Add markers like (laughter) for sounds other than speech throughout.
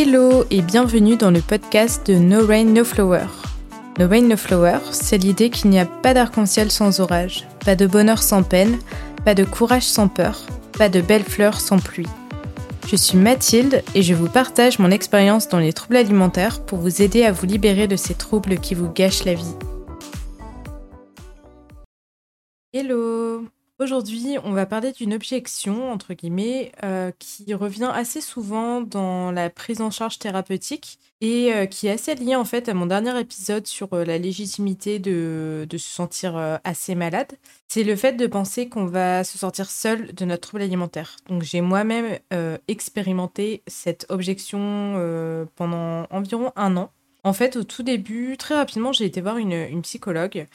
Hello et bienvenue dans le podcast de No Rain No Flower. No Rain No Flower, c'est l'idée qu'il n'y a pas d'arc-en-ciel sans orage, pas de bonheur sans peine, pas de courage sans peur, pas de belles fleurs sans pluie. Je suis Mathilde et je vous partage mon expérience dans les troubles alimentaires pour vous aider à vous libérer de ces troubles qui vous gâchent la vie. Hello Aujourd'hui, on va parler d'une objection, entre guillemets, euh, qui revient assez souvent dans la prise en charge thérapeutique et euh, qui est assez liée en fait à mon dernier épisode sur euh, la légitimité de, se sentir assez malade. C'est le fait de penser qu'on va se sentir seul de notre trouble alimentaire. Donc j'ai moi-même expérimenté cette objection pendant environ un an. En fait, au tout début, très rapidement, j'ai été voir une psychologue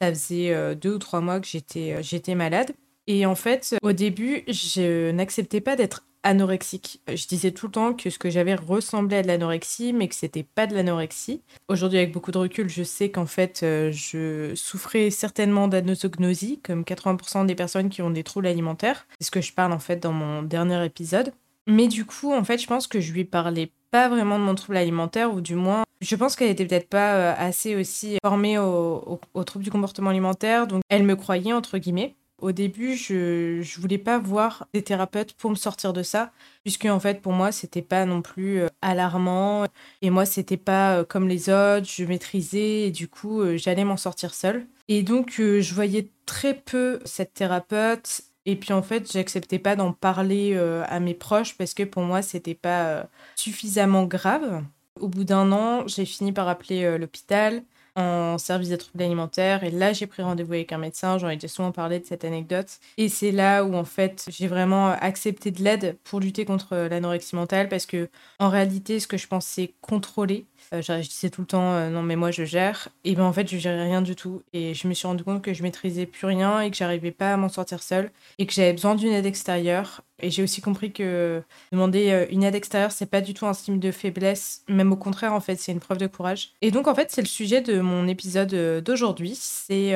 ça faisait euh, deux ou trois mois que j'étais euh, j'étais malade. Et en fait, au début, je n'acceptais pas d'être anorexique. Je disais tout le temps que ce que j'avais ressemblait à de l'anorexie, mais que c'était pas de l'anorexie. Aujourd'hui, avec beaucoup de recul, je sais qu'en fait, euh, je souffrais certainement d'anosognosie, comme 80% des personnes qui ont des troubles alimentaires. C'est ce que je parle en fait dans mon dernier épisode. Mais du coup, en fait, je pense que je lui parlais pas vraiment de mon trouble alimentaire, ou du moins, je pense qu'elle était peut-être pas euh, assez aussi formée au, au, trouble du comportement alimentaire, donc elle me croyait, entre guillemets. Au début, je, je voulais pas voir des thérapeutes pour me sortir de ça, puisque en fait, pour moi, c'était pas non plus euh, alarmant, et moi, c'était pas euh, comme les autres, je maîtrisais, et du coup, j'allais m'en sortir seule. Et donc, je voyais très peu cette thérapeute, et puis en fait, j'acceptais pas d'en parler euh, à mes proches parce que pour moi, c'était pas euh, suffisamment grave. Au bout d'un an, j'ai fini par appeler euh, l'hôpital service des troubles alimentaires. Et là j'ai pris rendez-vous avec un médecin, j'en ai déjà souvent parlé de cette anecdote. Et c'est là où en fait j'ai vraiment accepté de l'aide pour lutter contre l'anorexie mentale. Parce que en réalité ce que je pensais contrôler. Euh, je disais tout le temps euh, non mais moi je gère. Et ben en fait je gérais rien du tout. Et je me suis rendu compte que je maîtrisais plus rien et que j'arrivais pas à m'en sortir seule. Et que j'avais besoin d'une aide extérieure et j'ai aussi compris que demander euh, une aide extérieure c'est pas du tout un signe de faiblesse même au contraire en fait c'est une preuve de courage et donc en fait c'est le sujet de mon épisode d'aujourd'hui c'est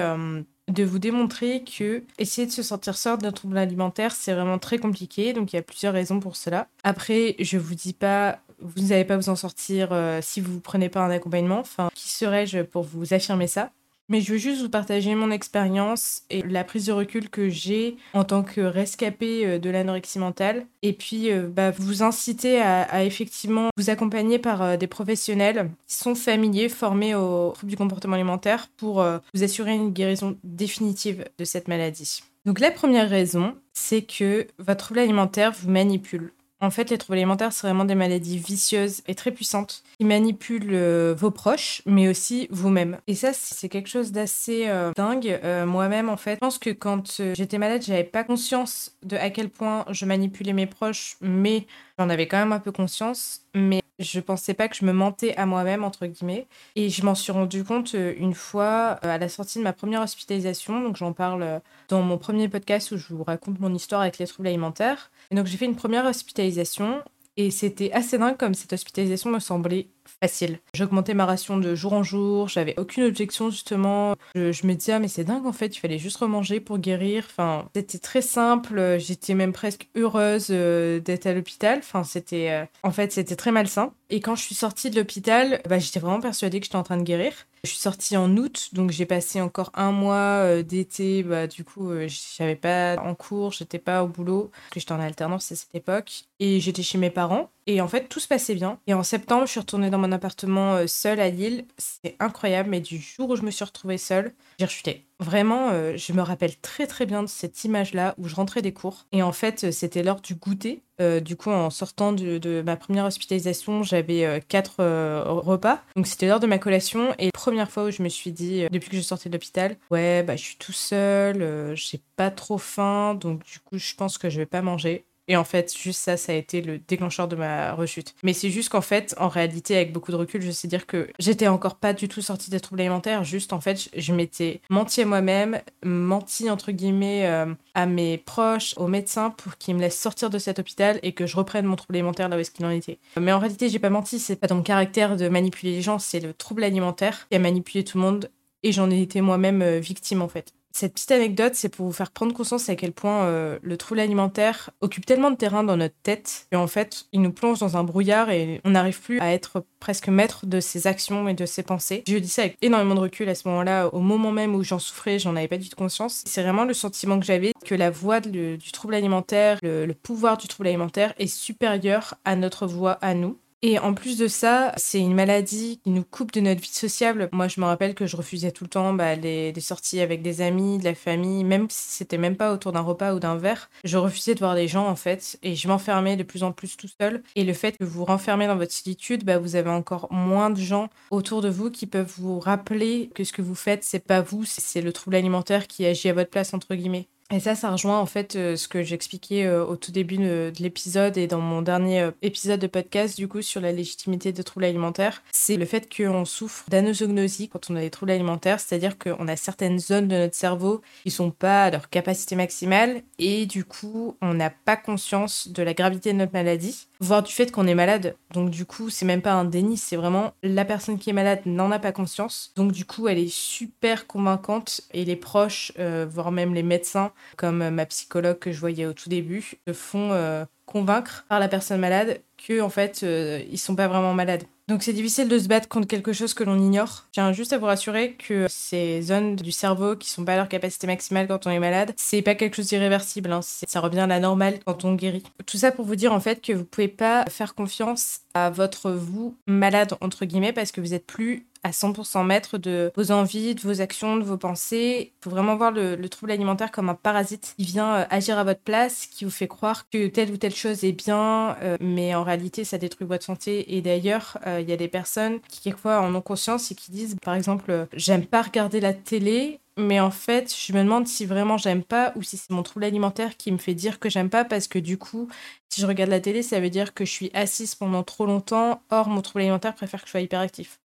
de vous démontrer que essayer de se sentir seul d'un trouble alimentaire, c'est vraiment très compliqué. Donc il y a plusieurs raisons pour cela. Après, je vous dis pas vous n'allez pas vous en sortir euh, si vous ne prenez pas un accompagnement. Enfin, qui serais-je pour vous affirmer ça? Mais je veux juste vous partager mon expérience et la prise de recul que j'ai en tant que rescapé euh, de l'anorexie mentale. Et puis, euh, bah, vous inciter à, effectivement vous accompagner par des professionnels qui sont familiers, formés au trouble du comportement alimentaire pour vous assurer une guérison définitive de cette maladie. Donc la première raison, c'est que votre trouble alimentaire vous manipule. En fait, les troubles alimentaires, c'est vraiment des maladies vicieuses et très puissantes qui manipulent euh, vos proches, mais aussi vous-même. Et ça, c'est quelque chose d'assez euh, dingue. Euh, moi-même, en fait, je pense que quand j'étais malade, j'avais pas conscience de à quel point je manipulais mes proches, mais j'en avais quand même un peu conscience. Mais je pensais pas que je me mentais à moi-même, entre guillemets. Et je m'en suis rendu compte euh, une fois euh, à la sortie de ma première hospitalisation. Donc, j'en parle euh, dans mon premier podcast où je vous raconte mon histoire avec les troubles alimentaires. Et donc, j'ai fait une première hospitalisation. Et c'était assez dingue comme cette hospitalisation me semblait facile. J'augmentais ma ration de jour en jour, j'avais aucune objection justement. Je, me disais, ah, mais c'est dingue en fait, il fallait juste remanger pour guérir. Enfin, c'était très simple, j'étais même presque heureuse euh, d'être à l'hôpital. Enfin, c'était. Euh, en fait, c'était très malsain. Et quand je suis sortie de l'hôpital, bah, j'étais vraiment persuadée que j'étais en train de guérir. Je suis sortie en août, donc j'ai passé encore un mois euh, d'été. Bah, du coup, euh, j'avais pas en cours, j'étais pas au boulot, parce que j'étais en alternance à cette époque. Et j'étais chez mes parents. Et en fait, tout se passait bien. Et en septembre, je suis retournée dans mon appartement euh, seule à Lille. C'est incroyable, mais du jour où je me suis retrouvée seule, j'ai rechuté. Vraiment, euh, je me rappelle très très bien de cette image-là où je rentrais des cours. Et en fait, euh, c'était l'heure du goûter. Du coup, en sortant de, ma première hospitalisation, j'avais quatre repas. Donc c'était l'heure de ma collation. Et première fois où je me suis dit, depuis que je sortais de l'hôpital, ouais, bah je suis tout seul, j'ai pas trop faim, donc du coup, je pense que je vais pas manger. Et en fait, juste ça, ça a été le déclencheur de ma rechute. Mais c'est juste qu'en fait, en réalité, avec beaucoup de recul, je sais dire que j'étais encore pas du tout sortie des troubles alimentaires. Juste, en fait, je m'étais menti à moi-même, menti, entre guillemets, euh, à mes proches, aux médecins pour qu'ils me laissent sortir de cet hôpital et que je reprenne mon trouble alimentaire là où est-ce qu'il en était. Mais en réalité, j'ai pas menti. C'est pas dans mon caractère de manipuler les gens, c'est le trouble alimentaire qui a manipulé tout le monde et j'en ai été moi-même euh, victime en fait. Cette petite anecdote, c'est pour vous faire prendre conscience à quel point euh, le trouble alimentaire occupe tellement de terrain dans notre tête et en fait, il nous plonge dans un brouillard et on n'arrive plus à être presque maître de ses actions et de ses pensées. Je dis ça avec énormément de recul à ce moment-là, au moment même où j'en souffrais, j'en avais pas du tout conscience. C'est vraiment le sentiment que j'avais que la voix du trouble alimentaire, le pouvoir du trouble alimentaire est supérieur à notre voix à nous. Et en plus de ça, c'est une maladie qui nous coupe de notre vie sociable. Moi, je me rappelle que je refusais tout le temps bah, les, sorties avec des amis, de la famille, même si c'était même pas autour d'un repas ou d'un verre. Je refusais de voir des gens, en fait, et je m'enfermais de plus en plus tout seul. Et le fait que vous renfermez dans votre solitude, bah, vous avez encore moins de gens autour de vous qui peuvent vous rappeler que ce que vous faites, c'est pas vous, c'est le trouble alimentaire qui agit à votre place, entre guillemets. Et ça, ça rejoint en fait euh, ce que j'expliquais euh, au tout début de, l'épisode et dans mon dernier euh, épisode de podcast, du coup, sur la légitimité des troubles alimentaires. C'est le fait qu'on souffre d'anosognosie quand on a des troubles alimentaires, c'est-à-dire qu'on a certaines zones de notre cerveau qui sont pas à leur capacité maximale et du coup, on n'a pas conscience de la gravité de notre maladie, voire du fait qu'on est malade. Donc, du coup, c'est même pas un déni, c'est vraiment la personne qui est malade n'en a pas conscience. Donc, du coup, elle est super convaincante et les proches, voire même les médecins, comme ma psychologue que je voyais au tout début, se font euh, convaincre par la personne malade que en fait euh, ils sont pas vraiment malades. Donc c'est difficile de se battre contre quelque chose que l'on ignore. Tiens juste à vous rassurer que ces zones du cerveau qui sont pas à leur capacité maximale quand on est malade, c'est pas quelque chose d'irréversible. Hein. Ça revient à la normale quand on guérit. Tout ça pour vous dire en fait que vous pouvez pas faire confiance à votre vous malade entre guillemets parce que vous êtes plus à 100% maître de vos envies, de vos actions, de vos pensées. Il faut vraiment voir le, trouble alimentaire comme un parasite qui vient euh, agir à votre place, qui vous fait croire que telle ou telle chose est bien, euh, mais en réalité, ça détruit votre santé. Et d'ailleurs, euh, il y a des personnes qui, quelquefois, en ont conscience et qui disent, par exemple, j'aime pas regarder la télé, mais en fait, je me demande si vraiment j'aime pas ou si c'est mon trouble alimentaire qui me fait dire que j'aime pas parce que du coup, si je regarde la télé, ça veut dire que je suis assise pendant trop longtemps. Or, mon trouble alimentaire préfère que je sois hyperactif.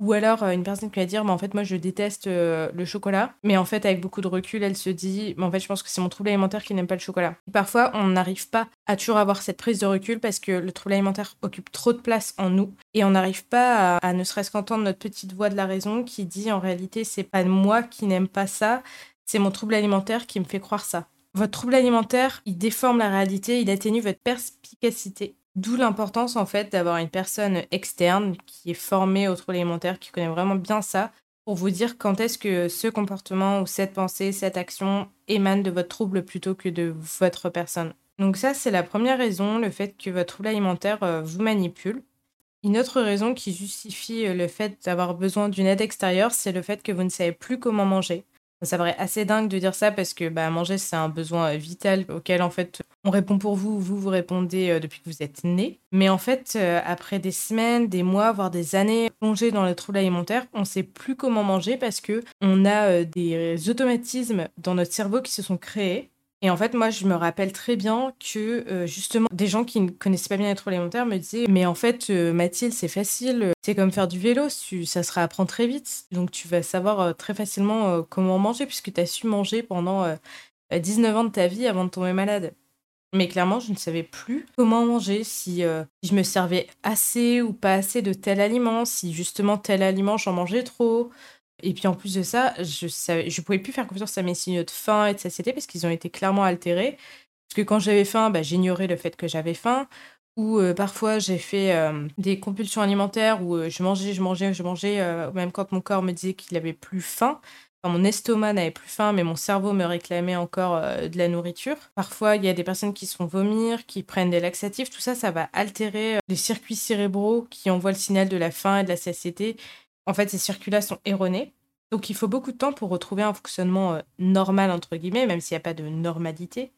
Ou alors une personne qui va dire, mais en fait, moi, je déteste le chocolat. Mais en fait, avec beaucoup de recul, elle se dit, mais en fait, je pense que c'est mon trouble alimentaire qui n'aime pas le chocolat. parfois, on n'arrive pas à toujours avoir cette prise de recul parce que le trouble alimentaire occupe trop de place en nous. Et on n'arrive pas à, ne serait-ce qu'entendre notre petite voix de la raison qui dit, en réalité, c'est pas moi qui n'aime pas ça, c'est mon trouble alimentaire qui me fait croire ça. Votre trouble alimentaire, il déforme la réalité, il atténue votre perspicacité D'où l'importance en fait d'avoir une personne externe qui est formée au trouble alimentaire, qui connaît vraiment bien ça, pour vous dire quand est-ce que ce comportement ou cette pensée, cette action émane de votre trouble plutôt que de votre personne. Donc ça, c'est la première raison, le fait que votre trouble alimentaire euh, vous manipule. Une autre raison qui justifie euh, le fait d'avoir besoin d'une aide extérieure, c'est le fait que vous ne savez plus comment manger. Ça paraît assez dingue de dire ça parce que bah, manger, c'est un besoin euh, vital auquel en fait on répond pour vous, vous vous répondez euh, depuis que vous êtes né. Mais en fait, euh, après des semaines, des mois, voire des années plongées dans le trouble alimentaire, on ne sait plus comment manger parce que on a des automatismes dans notre cerveau qui se sont créés et en fait, moi, je me rappelle très bien que euh, justement, des gens qui ne connaissaient pas bien les troubles alimentaires me disaient Mais en fait, euh, Mathilde, c'est facile, c'est comme faire du vélo, ça se réapprend très vite. Donc, tu vas savoir euh, très facilement comment manger, puisque tu as su manger pendant 19 ans de ta vie avant de tomber malade. Mais clairement, je ne savais plus comment manger, si, si je me servais assez ou pas assez de tel aliment, si justement tel aliment j'en mangeais trop, et puis en plus de ça, je ne pouvais plus faire confiance à mes signaux de faim et de satiété parce qu'ils ont été clairement altérés. Parce que quand j'avais faim, bah, j'ignorais le fait que j'avais faim. Ou euh, parfois j'ai fait euh, des compulsions alimentaires où euh, je mangeais, je mangeais, je mangeais, même quand mon corps me disait qu'il avait plus faim. mon estomac n'avait plus faim, mais mon cerveau me réclamait encore de la nourriture. Parfois, il y a des personnes qui se font vomir, qui prennent des laxatifs. Tout ça, ça va altérer les circuits cérébraux qui envoient le signal de la faim et de la satiété en fait, ces circuits-là sont erronés. Donc, il faut beaucoup de temps pour retrouver un fonctionnement euh, normal, entre guillemets, même s'il n'y a pas de normalité.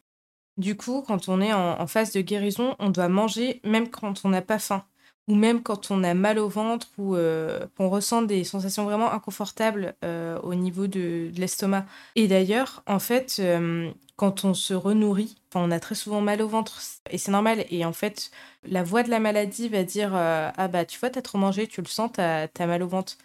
Du coup, quand on est en, phase de guérison, on doit manger même quand on n'a pas faim, ou même quand on a mal au ventre, ou euh, qu'on ressent des sensations vraiment inconfortables euh, au niveau de, l'estomac. Et d'ailleurs, en fait, quand on se renourrit, on a très souvent mal au ventre, et c'est normal. Et en fait, la voix de la maladie va dire Ah bah, tu vois, t'as trop mangé, tu le sens, t'as as mal au ventre.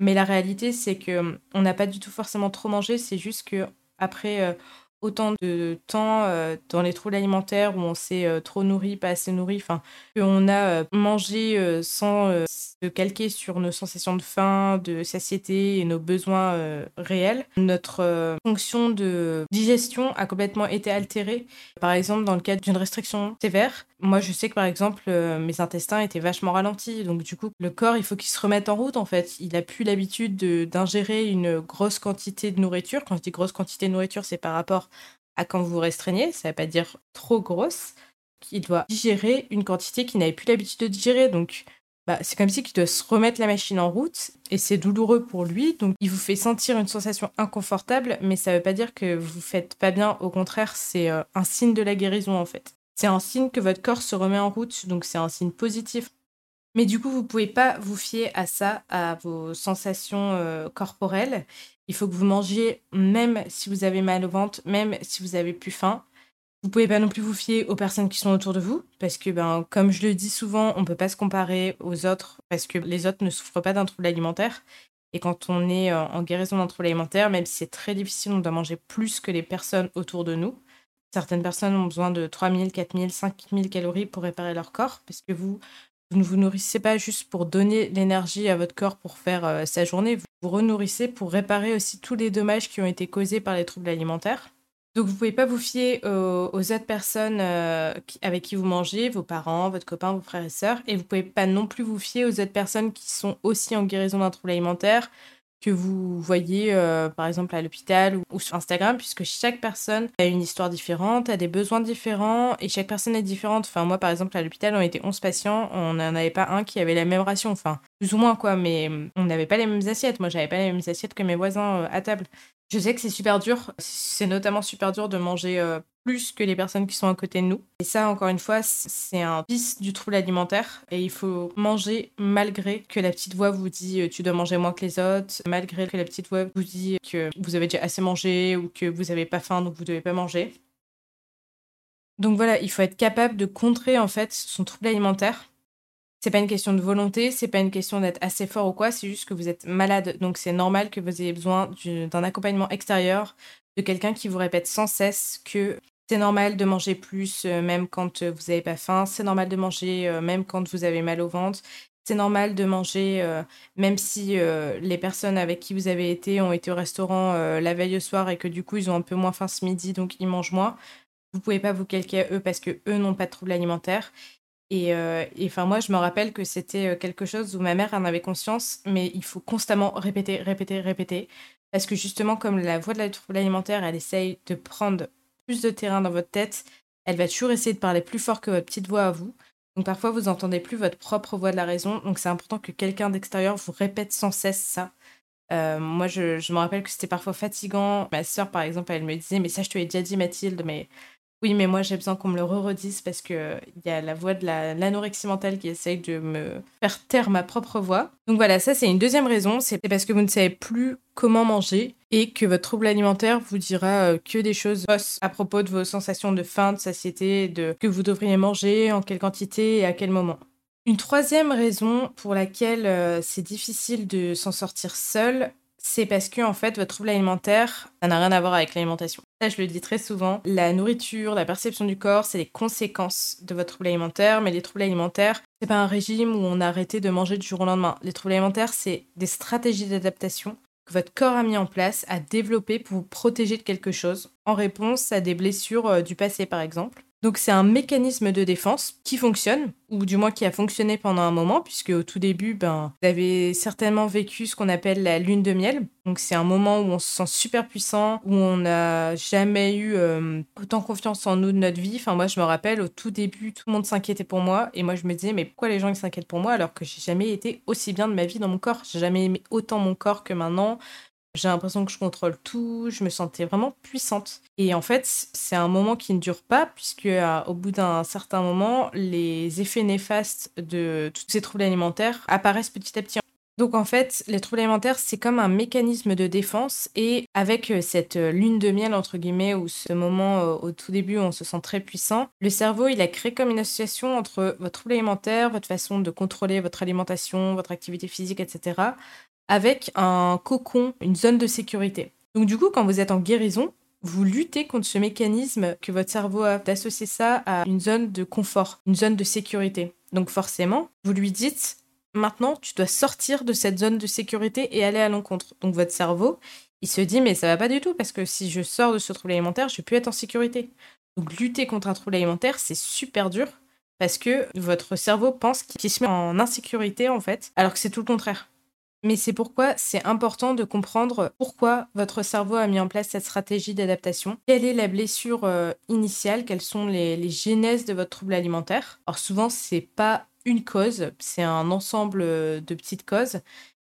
Mais la réalité, c'est que on n'a pas du tout forcément trop mangé, c'est juste que après, autant de temps euh, dans les troubles alimentaires où on s'est euh, trop nourri, pas assez nourri, enfin, qu'on a euh, mangé sans se calquer sur nos sensations de faim, de satiété et nos besoins réels. Notre fonction de digestion a complètement été altérée. Par exemple, dans le cadre d'une restriction sévère, moi je sais que par exemple, mes intestins étaient vachement ralentis. Donc du coup, le corps, il faut qu'il se remette en route en fait. Il a plus l'habitude d'ingérer une grosse quantité de nourriture. Quand je dis grosse quantité de nourriture, c'est par rapport à quand vous vous restreignez, ça ne veut pas dire trop grosse, qu'il doit digérer une quantité qu'il n'avait plus l'habitude de digérer. Donc, bah, c'est comme si il doit se remettre la machine en route et c'est douloureux pour lui. Donc, il vous fait sentir une sensation inconfortable, mais ça ne veut pas dire que vous faites pas bien. Au contraire, c'est euh, un signe de la guérison en fait. C'est un signe que votre corps se remet en route, donc c'est un signe positif. Mais du coup, vous pouvez pas vous fier à ça, à vos sensations euh, corporelles. Il faut que vous mangiez même si vous avez mal au ventre, même si vous avez plus faim. Vous pouvez pas non plus vous fier aux personnes qui sont autour de vous, parce que, ben, comme je le dis souvent, on peut pas se comparer aux autres, parce que les autres ne souffrent pas d'un trouble alimentaire. Et quand on est euh, en guérison d'un trouble alimentaire, même si c'est très difficile, on doit manger plus que les personnes autour de nous. Certaines personnes ont besoin de 3000, 4000, 5000 calories pour réparer leur corps, parce que vous, vous ne vous nourrissez pas juste pour donner l'énergie à votre corps pour faire euh, sa journée, vous vous renourrissez pour réparer aussi tous les dommages qui ont été causés par les troubles alimentaires. Donc vous ne pouvez pas vous fier aux, autres personnes euh, avec qui vous mangez, vos parents, votre copain, vos frères et sœurs, et vous ne pouvez pas non plus vous fier aux autres personnes qui sont aussi en guérison d'un trouble alimentaire, que vous voyez euh, par exemple à l'hôpital ou, sur Instagram, puisque chaque personne a une histoire différente, a des besoins différents et chaque personne est différente. Enfin, moi par exemple à l'hôpital, on était 11 patients, on n'en avait pas un qui avait la même ration, enfin, plus ou moins quoi, mais on n'avait pas les mêmes assiettes. Moi, j'avais pas les mêmes assiettes que mes voisins euh, à table. Je sais que c'est super dur. C'est notamment super dur de manger euh, plus que les personnes qui sont à côté de nous. Et ça, encore une fois, c'est un vice du trouble alimentaire. Et il faut manger malgré que la petite voix vous dit euh, tu dois manger moins que les autres, malgré que la petite voix vous dit que vous avez déjà assez mangé ou que vous n'avez pas faim donc vous devez pas manger. Donc voilà, il faut être capable de contrer en fait son trouble alimentaire c'est pas une question de volonté, c'est pas une question d'être assez fort ou quoi, c'est juste que vous êtes malade. Donc c'est normal que vous ayez besoin d'un accompagnement extérieur, de quelqu'un qui vous répète sans cesse que c'est normal de manger plus euh, même quand euh, vous n'avez pas faim, c'est normal de manger euh, même quand vous avez mal au ventre, c'est normal de manger même si les personnes avec qui vous avez été ont été au restaurant la veille au soir et que du coup ils ont un peu moins faim ce midi donc ils mangent moins. Vous pouvez pas vous calquer à eux parce que eux n'ont pas de troubles alimentaires. Et enfin, moi, je me rappelle que c'était quelque chose où ma mère en avait conscience, mais il faut constamment répéter, répéter, répéter. Parce que justement, comme la voix de la trouble alimentaire, elle essaye de prendre plus de terrain dans votre tête, elle va toujours essayer de parler plus fort que votre petite voix à vous. Donc parfois, vous n'entendez plus votre propre voix de la raison. Donc c'est important que quelqu'un d'extérieur vous répète sans cesse ça. Euh, moi, je, je, me rappelle que c'était parfois fatigant. Ma sœur, par exemple, elle me disait, mais ça, je te l'ai déjà dit, Mathilde, mais oui, mais moi j'ai besoin qu'on me le re-redise parce qu'il y a la voix de l'anorexie mentale qui essaye de me faire taire ma propre voix. Donc voilà, ça c'est une deuxième raison, c'est parce que vous ne savez plus comment manger et que votre trouble alimentaire vous dira euh, que des choses à propos de vos sensations de faim, de satiété, de que vous devriez manger, en quelle quantité et à quel moment. Une troisième raison pour laquelle euh, c'est difficile de s'en sortir seul, c'est parce que en fait votre trouble alimentaire, ça n'a rien à voir avec l'alimentation. Ça, je le dis très souvent. La nourriture, la perception du corps, c'est les conséquences de votre trouble alimentaire, mais les troubles alimentaires, c'est pas un régime où on a arrêté de manger du jour au lendemain. Les troubles alimentaires, c'est des stratégies d'adaptation que votre corps a mis en place, a développé pour vous protéger de quelque chose, en réponse à des blessures euh, du passé par exemple. Donc c'est un mécanisme de défense qui fonctionne, ou du moins qui a fonctionné pendant un moment, puisque au tout début, ben, vous avez certainement vécu ce qu'on appelle la lune de miel. Donc c'est un moment où on se sent super puissant, où on n'a jamais eu euh, autant confiance en nous de notre vie. Enfin moi je me rappelle au tout début, tout le monde s'inquiétait pour moi, et moi je me disais mais pourquoi les gens s'inquiètent pour moi alors que j'ai jamais été aussi bien de ma vie dans mon corps. J'ai jamais aimé autant mon corps que maintenant. J'ai l'impression que je contrôle tout, je me sentais vraiment puissante. Et en fait, c'est un moment qui ne dure pas, puisque euh, au bout d'un certain moment, les effets néfastes de tous ces troubles alimentaires apparaissent petit à petit. Donc en fait, les troubles alimentaires, c'est comme un mécanisme de défense et avec euh, cette euh, lune de miel, entre guillemets, ou ce moment au tout début où on se sent très puissant, le cerveau, il a créé comme une association entre votre trouble alimentaire, votre façon de contrôler votre alimentation, votre activité physique, etc., avec un cocon, une zone de sécurité. Donc du coup, quand vous êtes en guérison, vous luttez contre ce mécanisme que votre cerveau a d'associer ça à une zone de confort, une zone de sécurité. Donc forcément, vous lui dites maintenant, tu dois sortir de cette zone de sécurité et aller à l'encontre. Donc votre cerveau, il se dit mais ça va pas du tout parce que si je sors de ce trouble alimentaire, je vais plus être en sécurité. Donc lutter contre un trouble alimentaire, c'est super dur parce que votre cerveau pense qu'il se met en insécurité en fait, alors que c'est tout le contraire. Mais c'est pourquoi c'est important de comprendre pourquoi votre cerveau a mis en place cette stratégie d'adaptation. Quelle est la blessure euh, initiale? Quelles sont les, les, genèses de votre trouble alimentaire? Alors souvent, c'est pas une cause, c'est un ensemble euh, de petites causes.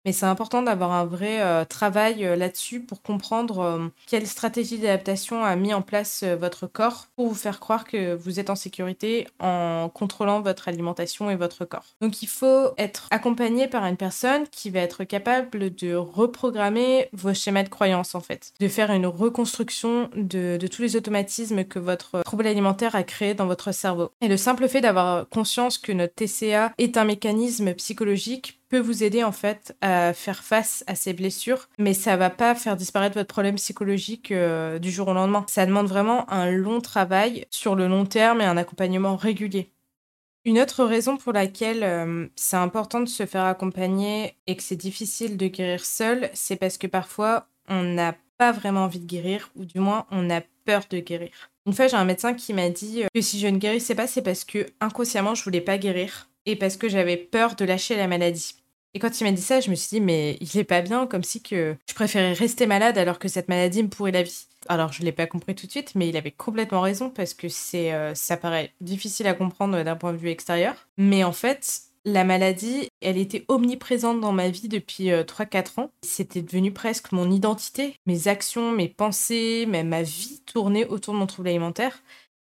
Mais c'est important d'avoir un vrai euh, travail euh, là-dessus pour comprendre euh, quelle stratégie d'adaptation a mis en place votre corps pour vous faire croire que vous êtes en sécurité en contrôlant votre alimentation et votre corps. Donc il faut être accompagné par une personne qui va être capable de reprogrammer vos schémas de croyance en fait, de faire une reconstruction de, tous les automatismes que votre trouble alimentaire a créé dans votre cerveau. Et le simple fait d'avoir conscience que notre TCA est un mécanisme psychologique peut vous aider en fait à faire face à ces blessures, mais ça va pas faire disparaître votre problème psychologique euh, du jour au lendemain. Ça demande vraiment un long travail sur le long terme et un accompagnement régulier. Une autre raison pour laquelle euh, c'est important de se faire accompagner et que c'est difficile de guérir seul, c'est parce que parfois on n'a pas vraiment envie de guérir, ou du moins on a peur de guérir. Une fois, j'ai un médecin qui m'a dit euh, que si je ne guérissais pas, c'est parce que inconsciemment je voulais pas guérir et parce que j'avais peur de lâcher la maladie. Et quand il m'a dit ça, je me suis dit, mais il est pas bien, comme si que je préférais rester malade alors que cette maladie me pourrait la vie. Alors, je l'ai pas compris tout de suite, mais il avait complètement raison parce que c'est, euh, ça paraît difficile à comprendre d'un point de vue extérieur. Mais en fait, la maladie, elle était omniprésente dans ma vie depuis 3-4 euh, ans. C'était devenu presque mon identité. Mes actions, mes pensées, même ma vie tournait autour de mon trouble alimentaire.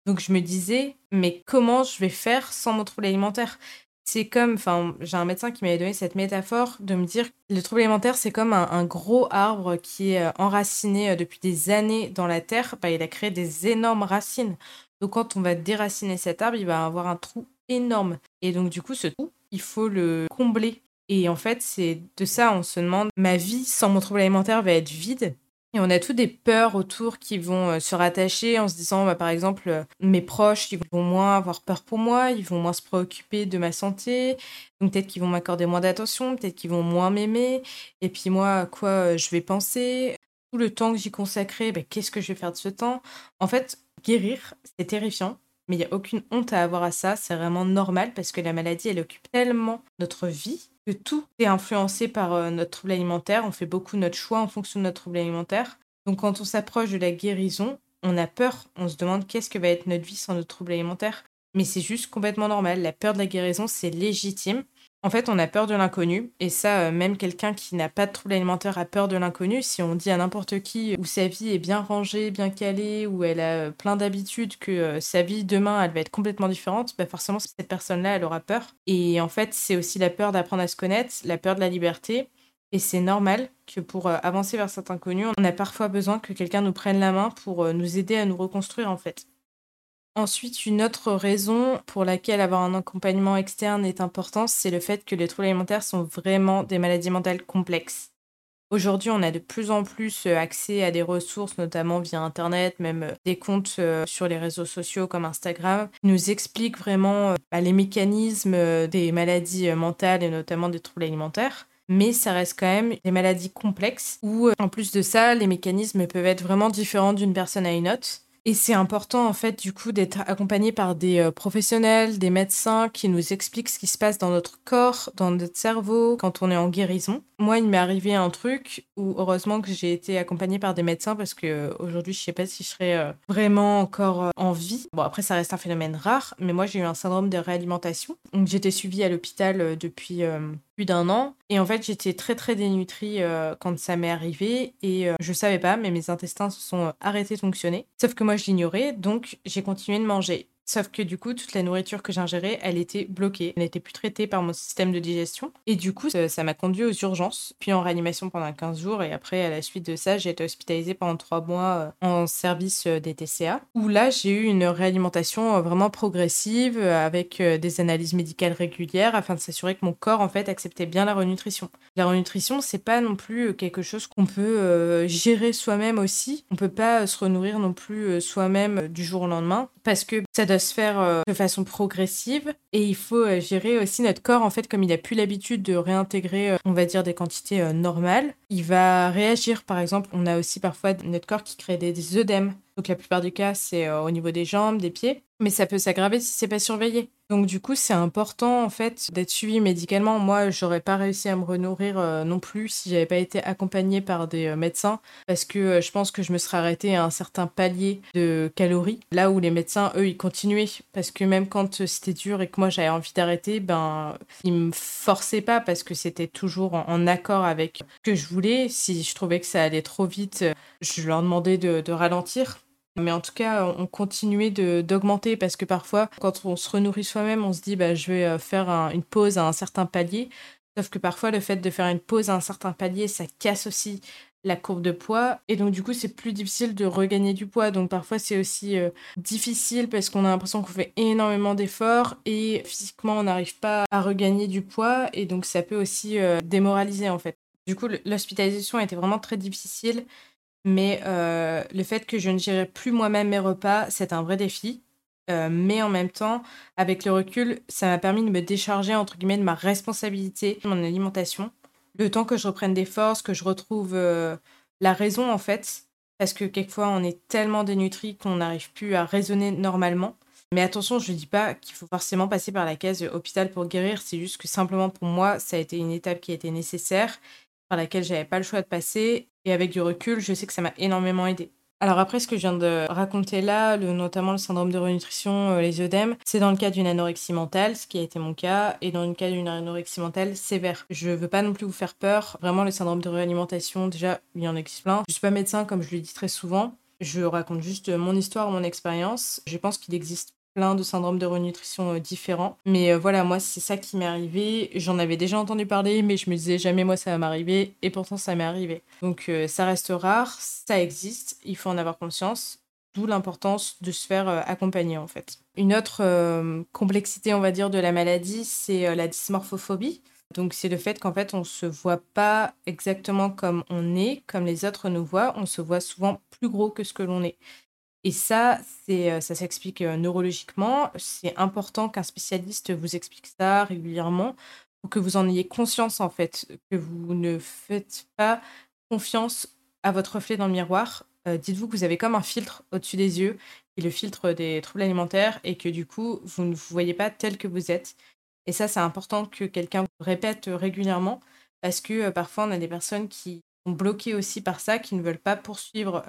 Donc je me disais, mais comment je vais faire sans mon trouble alimentaire? C'est comme, enfin, j'ai un médecin qui m'avait donné cette métaphore de me dire le trouble alimentaire, c'est comme un, gros arbre qui est euh, enraciné euh, depuis des années dans la terre. Bah, il a créé des énormes racines. Donc, quand on va déraciner cet arbre, il va avoir un trou énorme. Et donc, du coup, ce trou, il faut le combler. Et en fait, c'est de ça, on se demande, ma vie sans mon trouble alimentaire va être vide? Et on a tous des peurs autour qui vont euh, se rattacher en se disant, bah, par exemple, euh, mes proches, ils vont moins avoir peur pour moi, ils vont moins se préoccuper de ma santé, donc peut-être qu'ils vont m'accorder moins d'attention, peut-être qu'ils vont moins m'aimer, et puis moi, à quoi euh, je vais penser, tout le temps que j'y consacrais, bah, qu'est-ce que je vais faire de ce temps? En fait, guérir, c'est terrifiant, mais il n'y a aucune honte à avoir à ça, c'est vraiment normal parce que la maladie, elle occupe tellement notre vie tout est influencé par euh, notre trouble alimentaire. On fait beaucoup notre choix en fonction de notre trouble alimentaire. Donc quand on s'approche de la guérison, on a peur, on se demande qu'est-ce que va être notre vie sans notre trouble alimentaire. Mais c'est juste complètement normal. La peur de la guérison, c'est légitime. En fait, on a peur de l'inconnu, et ça, euh, même quelqu'un qui n'a pas de trouble alimentaire a peur de l'inconnu. Si on dit à n'importe qui où sa vie est bien rangée, bien calée, où elle a euh, plein d'habitudes, que euh, sa vie demain, elle va être complètement différente, bah forcément, cette personne-là, elle aura peur. Et en fait, c'est aussi la peur d'apprendre à se connaître, la peur de la liberté. Et c'est normal que pour avancer vers cet inconnu, on a parfois besoin que quelqu'un nous prenne la main pour nous aider à nous reconstruire, en fait. Ensuite, une autre raison pour laquelle avoir un accompagnement externe est important, c'est le fait que les troubles alimentaires sont vraiment des maladies mentales complexes. Aujourd'hui, on a de plus en plus euh, accès à des ressources, notamment via Internet, même euh, des comptes euh, sur les réseaux sociaux comme Instagram, qui nous expliquent vraiment bah, les mécanismes des maladies mentales et notamment des troubles alimentaires. Mais ça reste quand même des maladies complexes où, en plus de ça, les mécanismes peuvent être vraiment différents d'une personne à une autre. Et c'est important, en fait, du coup, d'être accompagné par des euh, professionnels, des médecins qui nous expliquent ce qui se passe dans notre corps, dans notre cerveau, quand on est en guérison. Moi, il m'est arrivé un truc où, heureusement, que j'ai été accompagnée par des médecins parce que euh, aujourd'hui, je sais pas si je serais euh, vraiment encore en vie. Bon, après, ça reste un phénomène rare, mais moi, j'ai eu un syndrome de réalimentation. Donc, j'étais suivie à l'hôpital depuis d'un an. Et en fait, j'étais très très dénutrie euh, quand ça m'est arrivé et euh, je savais pas, mais mes intestins se sont euh, arrêtés de fonctionner. Sauf que moi, je l'ignorais, donc j'ai continué de manger. Sauf que du coup, toute la nourriture que j'ingérais, elle était bloquée. Elle n'était plus traitée par mon système de digestion. Et du coup, ça m'a conduit aux urgences, puis en réanimation pendant 15 jours. Et après, à la suite de ça, j'ai été hospitalisée pendant 3 mois euh, en service euh, des TCA, où là, j'ai eu une réalimentation euh, vraiment progressive avec des analyses médicales régulières afin de s'assurer que mon corps, en fait, acceptait bien la renutrition. La renutrition, c'est pas non plus quelque chose qu'on peut gérer soi-même aussi. On peut pas se renourrir non plus soi-même du jour au lendemain parce que ça doit se faire euh, de façon progressive. Et il faut euh, gérer aussi notre corps en fait comme il a plus l'habitude de réintégrer euh, on va dire des quantités normales. Il va réagir par exemple on a aussi parfois notre corps qui crée des, œdèmes. Donc la plupart du cas c'est au niveau des jambes des pieds mais ça peut s'aggraver si c'est pas surveillé donc du coup, c'est important en fait d'être suivi médicalement. Moi, j'aurais pas réussi à me renourrir euh, non plus si j'avais pas été accompagnée par des euh, médecins parce que euh, je pense que je me serais arrêtée à un certain palier de calories. Là où les médecins, eux, ils continuaient parce que même quand c'était dur et que moi j'avais envie d'arrêter, ben ils me forçaient pas parce que c'était toujours en, accord avec ce que je voulais. Si je trouvais que ça allait trop vite, je leur demandais de ralentir mais en tout cas, on continuait d'augmenter parce que parfois, quand on se renourrit soi-même, on se dit bah, je vais euh, faire une pause à un certain palier. Sauf que parfois, le fait de faire une pause à un certain palier, ça casse aussi la courbe de poids. Et donc, du coup, c'est plus difficile de regagner du poids. Donc, parfois, c'est aussi euh, difficile parce qu'on a l'impression qu'on fait énormément d'efforts et physiquement, on n'arrive pas à regagner du poids. Et donc, ça peut aussi euh, démoraliser, en fait. Du coup, l'hospitalisation a été vraiment très difficile. Mais euh, le fait que je ne gérais plus moi-même mes repas, c'est un vrai défi. Euh, mais en même temps, avec le recul, ça m'a permis de me décharger, entre guillemets, de ma responsabilité, de mon alimentation. Le temps que je reprenne des forces, que je retrouve euh, la raison, en fait. Parce que quelquefois, on est tellement dénutri qu'on n'arrive plus à raisonner normalement. Mais attention, je ne dis pas qu'il faut forcément passer par la case hôpital pour guérir. C'est juste que simplement pour moi, ça a été une étape qui a été nécessaire, par laquelle j'avais pas le choix de passer. Et avec du recul, je sais que ça m'a énormément aidé. Alors après, ce que je viens de raconter là, notamment le syndrome de renutrition, euh, les œdèmes, c'est dans le cas d'une anorexie mentale, ce qui a été mon cas, et dans le cas d'une anorexie mentale sévère. Je veux pas non plus vous faire peur. Vraiment, le syndrome de réalimentation, déjà, il y en existe plein. Je suis pas médecin, comme je le dis très souvent. Je raconte juste mon histoire, mon expérience. Je pense qu'il existe plein de syndromes de renutrition euh, différents. Mais euh, voilà, moi, c'est ça qui m'est arrivé. J'en avais déjà entendu parler, mais je me disais jamais, moi, ça va m'arriver. Et pourtant, ça m'est arrivé. Donc, euh, ça reste rare, ça existe, il faut en avoir conscience. D'où l'importance de se faire accompagner, en fait. Une autre complexité, on va dire, de la maladie, c'est la dysmorphophobie. Donc c'est le fait qu'en fait on se voit pas exactement comme on est, comme les autres nous voient, on se voit souvent plus gros que ce que l'on est. Et ça, euh, ça s'explique euh, neurologiquement. C'est important qu'un spécialiste vous explique ça régulièrement pour que vous en ayez conscience, en fait, que vous ne faites pas confiance à votre reflet dans le miroir. Euh, dites-vous que vous avez comme un filtre au-dessus des yeux, et le filtre des troubles alimentaires, et que du coup, vous ne vous voyez pas tel que vous êtes. Et ça, c'est important que quelqu'un vous répète régulièrement, parce que parfois, on a des personnes qui sont bloquées aussi par ça, qui ne veulent pas poursuivre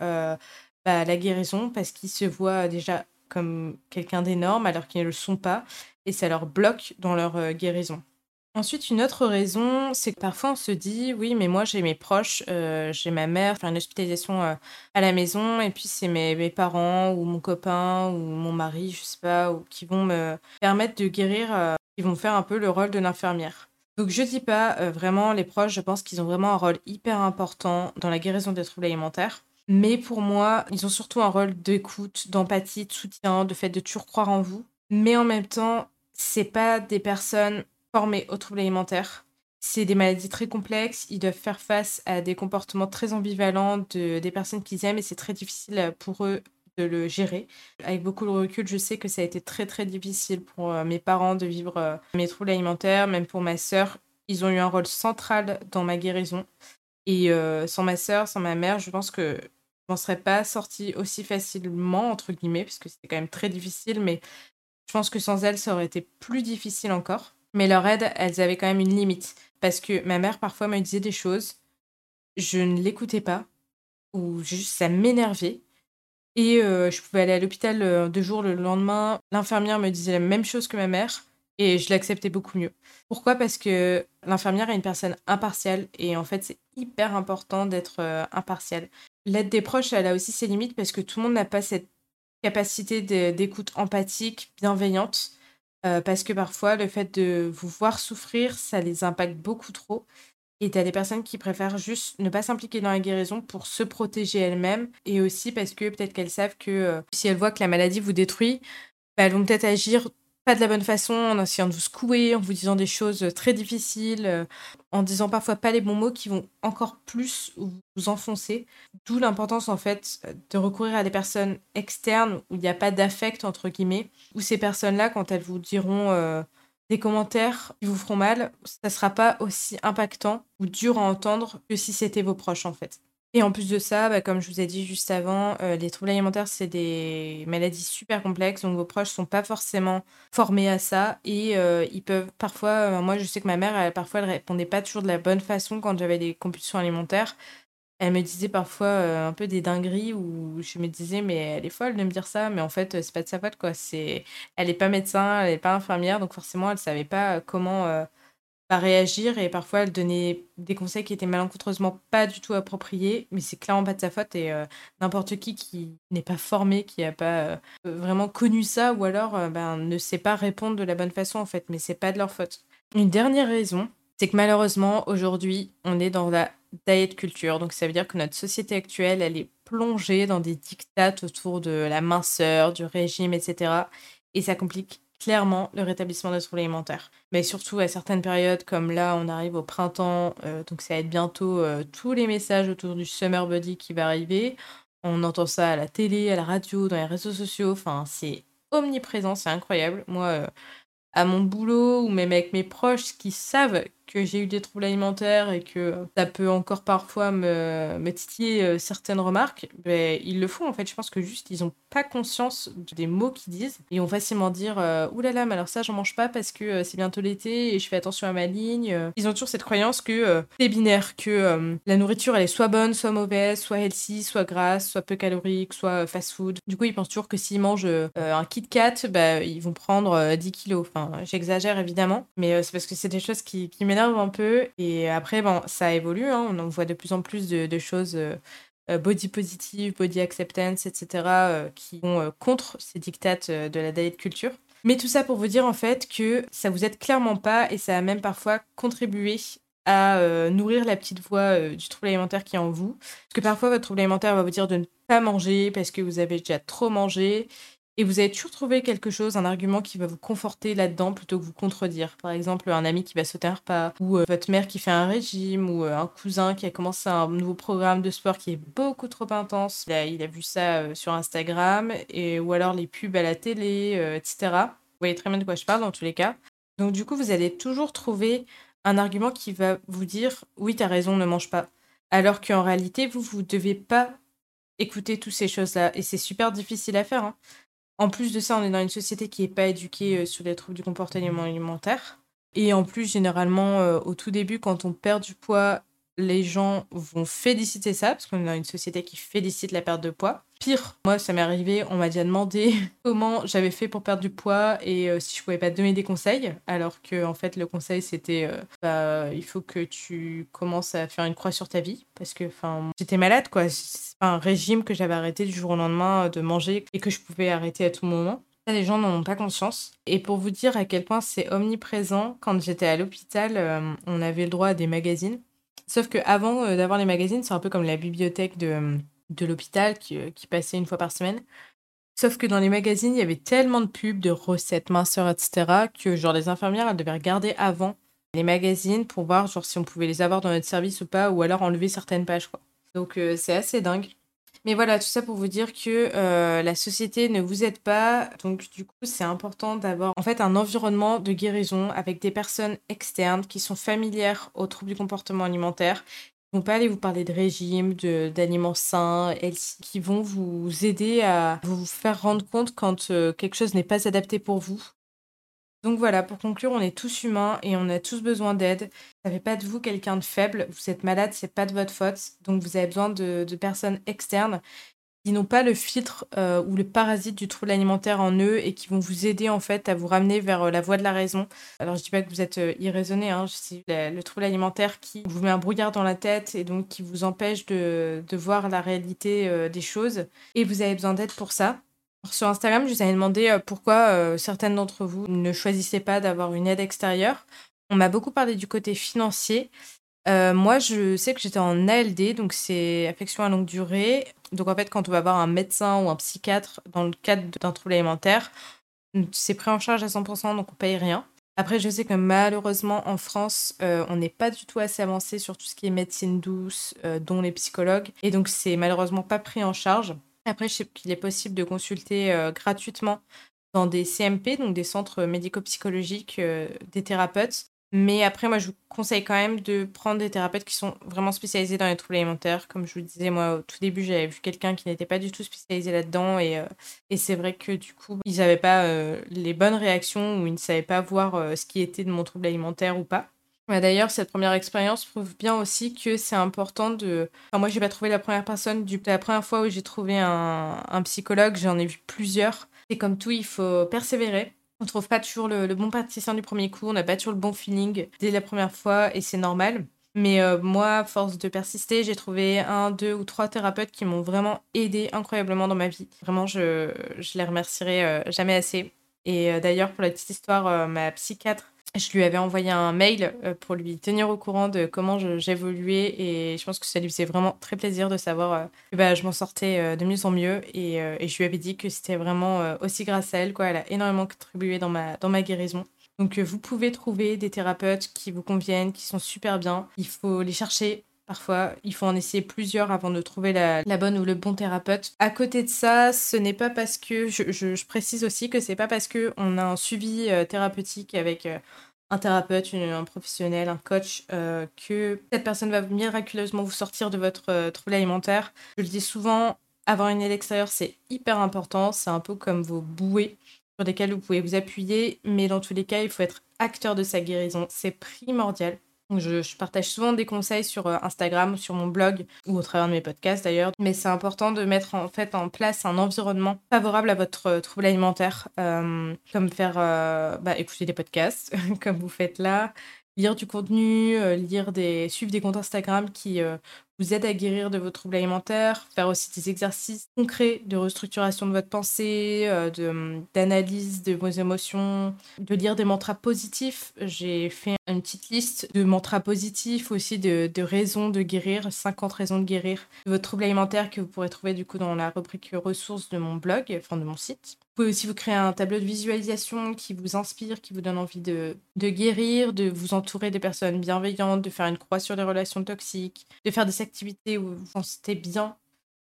bah, la guérison parce qu'ils se voient déjà comme quelqu'un d'énorme alors qu'ils ne le sont pas et ça leur bloque dans leur euh, guérison. Ensuite, une autre raison, c'est que parfois on se dit oui, mais moi j'ai mes proches, euh, j'ai ma mère, faire une hospitalisation euh, à la maison, et puis c'est mes, mes, parents ou mon copain ou mon mari, je sais pas, qui vont me permettre de guérir, qui vont faire un peu le rôle de l'infirmière. Donc je dis pas vraiment les proches, je pense qu'ils ont vraiment un rôle hyper important dans la guérison des troubles alimentaires. Mais pour moi, ils ont surtout un rôle d'écoute, d'empathie, de soutien, de fait de toujours croire en vous. Mais en même temps, c'est pas des personnes formées aux troubles alimentaires. C'est des maladies très complexes. Ils doivent faire face à des comportements très ambivalents de, des personnes qu'ils aiment et c'est très difficile pour eux de le gérer. Avec beaucoup de recul, je sais que ça a été très très difficile pour euh, mes parents de vivre euh, mes troubles alimentaires, même pour ma sœur. Ils ont eu un rôle central dans ma guérison. Et euh, sans ma sœur, sans ma mère, je pense que m'en serais pas sortie aussi facilement, entre guillemets, parce que c'était quand même très difficile, mais je pense que sans elles, ça aurait été plus difficile encore. Mais leur aide, elles avaient quand même une limite. Parce que ma mère, parfois, me disait des choses, je ne l'écoutais pas, ou juste ça m'énervait. Et euh, je pouvais aller à l'hôpital euh, deux jours le lendemain, l'infirmière me disait la même chose que ma mère, et je l'acceptais beaucoup mieux. Pourquoi? Parce que l'infirmière est une personne impartiale, et en fait, c'est hyper important d'être euh, impartial l'aide des proches, elle a aussi ses limites parce que tout le monde n'a pas cette capacité d'écoute empathique, bienveillante, euh, parce que parfois, le fait de vous voir souffrir, ça les impacte beaucoup trop. Et tu as des personnes qui préfèrent juste ne pas s'impliquer dans la guérison pour se protéger elles-mêmes. Et aussi parce que peut-être qu'elles savent que euh, si elles voient que la maladie vous détruit, bah, elles vont peut-être agir pas de la bonne façon, en essayant de vous secouer, en vous disant des choses très difficiles, euh, en disant parfois pas les bons mots qui vont encore plus vous enfoncer. D'où l'importance en fait de recourir à des personnes externes où il n'y a pas d'affect entre guillemets, où ces personnes-là, quand elles vous diront euh, des commentaires qui vous feront mal, ça sera pas aussi impactant ou dur à entendre que si c'était vos proches en fait. Et en plus de ça, bah, comme je vous ai dit juste avant, euh, les troubles alimentaires, c'est des maladies super complexes, donc vos proches sont pas forcément formés à ça et euh, ils peuvent parfois, euh, moi je sais que ma mère, elle, parfois elle répondait pas toujours de la bonne façon quand j'avais des compulsions alimentaires. Elle me disait parfois un peu des dingueries où je me disais mais elle est folle de me dire ça, mais en fait c'est pas de sa faute quoi. Elle est pas médecin, elle est pas infirmière, donc forcément elle savait pas comment réagir et parfois elle donnait des conseils qui étaient malencontreusement pas du tout appropriés, mais c'est clairement pas de sa faute et euh, n'importe qui qui n'est pas formé, qui a pas euh, vraiment connu ça ou alors euh, ben, ne sait pas répondre de la bonne façon en fait, mais c'est pas de leur faute. Une dernière raison, c'est que malheureusement aujourd'hui on est dans la diet culture, donc ça veut dire que notre société actuelle elle est plongée dans des dictates autour de la minceur, du régime, etc. Et ça complique clairement le rétablissement des troubles alimentaires. Mais surtout à certaines périodes, comme là, on arrive au printemps, euh, donc ça va être bientôt euh, tous les messages autour du summer body qui va arriver. On entend ça à la télé, à la radio, dans les réseaux sociaux. Enfin, c'est omniprésent, c'est incroyable. Moi, euh, à mon boulot ou même avec mes proches qui savent que j'ai eu des troubles alimentaires et que ça peut encore parfois me, me titiller euh, certaines remarques, ben, ils le font en fait. Je pense que juste ils n'ont pas conscience des mots qu'ils disent. Ils vont facilement dire euh, oulala, mais alors ça j'en mange pas parce que euh, c'est bientôt l'été et je fais attention à ma ligne. Ils ont toujours cette croyance que c'est binaire, que la nourriture elle est soit bonne, soit mauvaise, soit healthy, soit grasse, soit peu calorique, soit fast food. Du coup, ils pensent toujours que s'ils mangent un Kit Kat, bah, ils vont prendre 10 kilos. Enfin, j'exagère évidemment, mais c'est parce que c'est des choses qui, qui un peu. Et après, bon, ça évolue. Hein. On voit de plus en plus de, choses euh, euh, body positive, body acceptance, etc., euh, qui vont contre ces dictates de la diet culture. Mais tout ça pour vous dire en fait que ça vous aide clairement pas et ça a même parfois contribué à nourrir la petite voix du trouble alimentaire qui est en vous. Parce que parfois votre trouble alimentaire va vous dire de ne pas manger parce que vous avez déjà trop mangé et vous avez toujours trouvé quelque chose, un argument qui va vous conforter là-dedans plutôt que vous contredire. Par exemple, un ami qui va sauter un repas, ou euh, votre mère qui fait un régime, ou euh, un cousin qui a commencé un nouveau programme de sport qui est beaucoup trop intense. Il a, vu ça euh, sur Instagram, et, ou alors les pubs à la télé, etc. Vous voyez très bien de quoi je parle dans tous les cas. Donc du coup, vous allez toujours trouver un argument qui va vous dire oui, t'as raison, ne mange pas. Alors qu'en réalité, vous, vous devez pas écouter toutes ces choses-là. Et c'est super difficile à faire. Hein. En plus de ça, on est dans une société qui n'est pas éduquée euh, sur les troubles du comportement alimentaire. Et en plus, généralement, euh, au tout début, quand on perd du poids, les gens vont féliciter ça, parce qu'on est dans une société qui félicite la perte de poids. Pire, moi, ça m'est arrivé, on m'a déjà demandé (laughs) comment j'avais fait pour perdre du poids et euh, si je pouvais pas donner des conseils, alors que en fait, le conseil c'était bah, il faut que tu commences à faire une croix sur ta vie, parce que j'étais malade, quoi un régime que j'avais arrêté du jour au lendemain euh, de manger et que je pouvais arrêter à tout moment. les gens n'en ont pas conscience. Et pour vous dire à quel point c'est omniprésent, quand j'étais à l'hôpital, euh, on avait le droit à des magazines. Sauf qu'avant euh, d'avoir les magazines, c'est un peu comme la bibliothèque de, de l'hôpital qui, qui, passait une fois par semaine. Sauf que dans les magazines, il y avait tellement de pubs, de recettes, minceurs, etc., que genre les infirmières, devaient regarder avant les magazines pour voir genre si on pouvait les avoir dans notre service ou pas, ou alors enlever certaines pages. Quoi. Donc euh, c'est assez dingue. Mais voilà, tout ça pour vous dire que euh, la société ne vous aide pas. Donc du coup, c'est important d'avoir en fait un environnement de guérison avec des personnes externes qui sont familières aux troubles du comportement alimentaire. Qui vont pas aller vous parler de régime, d'aliments sains, qui vont vous aider à vous faire rendre compte quand euh, quelque chose n'est pas adapté pour vous donc voilà, pour conclure, on est tous humains et on a tous besoin d'aide. Ça fait pas de vous quelqu'un de faible, vous êtes malade, c'est pas de votre faute. Donc vous avez besoin de, personnes externes qui n'ont pas le filtre euh, ou le parasite du trouble alimentaire en eux et qui vont vous aider en fait à vous ramener vers euh, la voie de la raison. Alors je dis pas que vous êtes euh, irraisonné, hein, c'est le trouble alimentaire qui vous met un brouillard dans la tête et donc qui vous empêche de voir la réalité des choses et vous avez besoin d'aide pour ça Sur Instagram, je vous avais demandé pourquoi certaines d'entre vous ne choisissaient pas d'avoir une aide extérieure. On m'a beaucoup parlé du côté financier. moi, je sais que j'étais en ALD, donc c'est affection à longue durée. Donc en fait, quand on va voir un médecin ou un psychiatre dans le cadre d'un trouble alimentaire, c'est pris en charge à 100%, donc on paye rien. Après, je sais que malheureusement, en France, euh, on n'est pas du tout assez avancé sur tout ce qui est médecine douce, euh, dont les psychologues. Et donc, c'est malheureusement pas pris en charge. Après, je sais qu'il est possible de consulter euh, gratuitement dans des CMP, donc des centres médico-psychologiques, des thérapeutes. Mais après, moi, je vous conseille quand même de prendre des thérapeutes qui sont vraiment spécialisés dans les troubles alimentaires. Comme je vous le disais, moi, au tout début, j'avais vu quelqu'un qui n'était pas du tout spécialisé là-dedans. Et, euh, et c'est vrai que du coup, ils n'avaient pas euh, les bonnes réactions ou ils ne savaient pas voir euh, ce qui était de mon trouble alimentaire ou pas. D'ailleurs, cette première expérience prouve bien aussi que c'est important de. Enfin, moi, j'ai pas trouvé la première personne. La première fois où j'ai trouvé un, psychologue, j'en ai vu plusieurs. Et comme tout, il faut persévérer. On trouve pas toujours le, bon praticien du premier coup, on n'a pas toujours le bon feeling dès la première fois et c'est normal. Mais euh, moi, force de persister, j'ai trouvé un, deux ou trois thérapeutes qui m'ont vraiment aidé incroyablement dans ma vie. Vraiment, je, je les remercierai euh, jamais assez. Et euh, d'ailleurs, pour la petite histoire, ma psychiatre je lui avais envoyé un mail euh, pour lui tenir au courant de comment j'évoluais et je pense que ça lui faisait vraiment très plaisir de savoir euh, que bah, je m'en sortais euh, de mieux en mieux et, je lui avais dit que c'était vraiment aussi grâce à elle quoi. Elle a énormément contribué dans ma dans ma guérison. Donc vous pouvez trouver des thérapeutes qui vous conviennent qui sont super bien. Il faut les chercher Parfois, il faut en essayer plusieurs avant de trouver la, bonne ou le bon thérapeute. À côté de ça, ce n'est pas parce que, je, précise aussi que c'est pas parce que on a un suivi euh, thérapeutique avec euh, un thérapeute, un professionnel, un coach, euh, que cette personne va miraculeusement vous sortir de votre trouble alimentaire. Je le dis souvent, avoir une aide extérieure, c'est hyper important. C'est un peu comme vos bouées sur lesquelles vous pouvez vous appuyer, mais dans tous les cas, il faut être acteur de sa guérison. C'est primordial. Je, partage souvent des conseils sur euh, Instagram, sur mon blog ou au travers de mes podcasts d'ailleurs. Mais c'est important de mettre en fait en place un environnement favorable à votre euh, trouble alimentaire, euh, comme faire bah, écouter des podcasts (laughs) comme vous faites là, lire du contenu, lire des, suivre des comptes Instagram qui vous aide à guérir de vos troubles alimentaires, faire aussi des exercices concrets de restructuration de votre pensée, euh, d'analyse de, vos émotions, de lire des mantras positifs. J'ai fait une petite liste de mantras positifs, aussi de, de, raisons de guérir, 50 raisons de guérir de votre trouble alimentaire que vous pourrez trouver du coup dans la rubrique ressources de mon blog, enfin de mon site. Vous pouvez aussi vous créer un tableau de visualisation qui vous inspire, qui vous donne envie de, de guérir, de vous entourer des personnes bienveillantes, de faire une croix sur les relations toxiques, de faire des où vous sentez bien,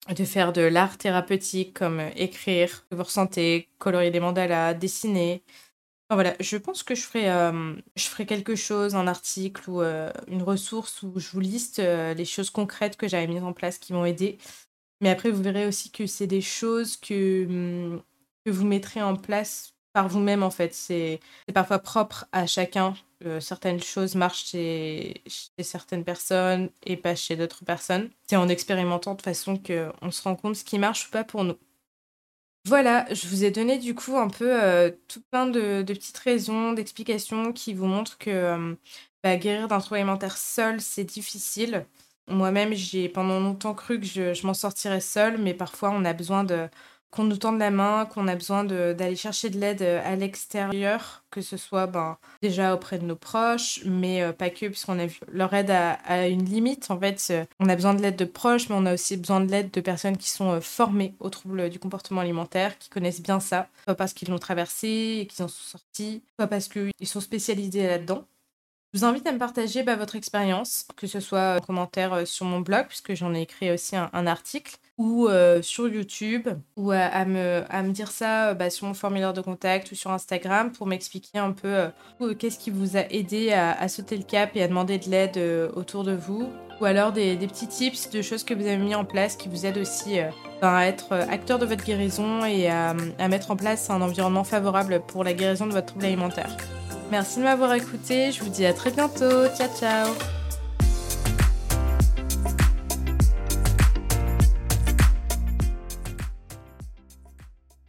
de faire de l'art thérapeutique comme euh, écrire, que vous ressentez, colorier des mandalas, dessiner. voilà, je pense que je ferai, euh, je ferai quelque chose, un article ou euh, une ressource où je vous liste les choses concrètes que j'avais mises en place qui m'ont aidé. Mais après, vous verrez aussi que c'est des choses que, hum, que vous mettrez en place par vous-même en fait. C'est parfois propre à chacun. Euh, certaines choses marchent chez, certaines personnes et pas chez d'autres personnes. C'est en expérimentant de façon qu'on se rend compte ce qui marche ou pas pour nous. Voilà, je vous ai donné du coup un peu euh, tout plein de, petites raisons, d'explications qui vous montrent que euh, bah, guérir d'un trouble alimentaire seul, c'est difficile. Moi-même, j'ai pendant longtemps cru que je, je m'en sortirais seule, mais parfois on a besoin de, qu'on nous tende la main, qu'on a besoin d'aller chercher de l'aide euh, à l'extérieur, que ce soit ben, déjà auprès de nos proches, mais euh, pas que, puisqu'on a vu leur aide à, une limite. En fait, euh, on a besoin de l'aide de proches, mais on a aussi besoin de l'aide de personnes qui sont formées aux troubles du comportement alimentaire, qui connaissent bien ça, soit parce qu'ils l'ont traversé et qu'ils en sont sortis, soit parce qu'ils sont spécialisés là-dedans. Je vous invite à me partager bah, votre expérience, que ce soit en commentaire sur mon blog, puisque j'en ai écrit aussi un article, ou euh, sur YouTube, ou à, me, dire ça euh, bah, sur mon formulaire de contact ou sur Instagram pour m'expliquer un peu euh, qu'est-ce qui vous a aidé à, sauter le cap et à demander de l'aide autour de vous. Ou alors des, petits tips de choses que vous avez mis en place qui vous aident aussi ben, à être acteur de votre guérison et à mettre en place un environnement favorable pour la guérison de votre trouble alimentaire. Merci de m'avoir écouté, je vous dis à très bientôt, ciao ciao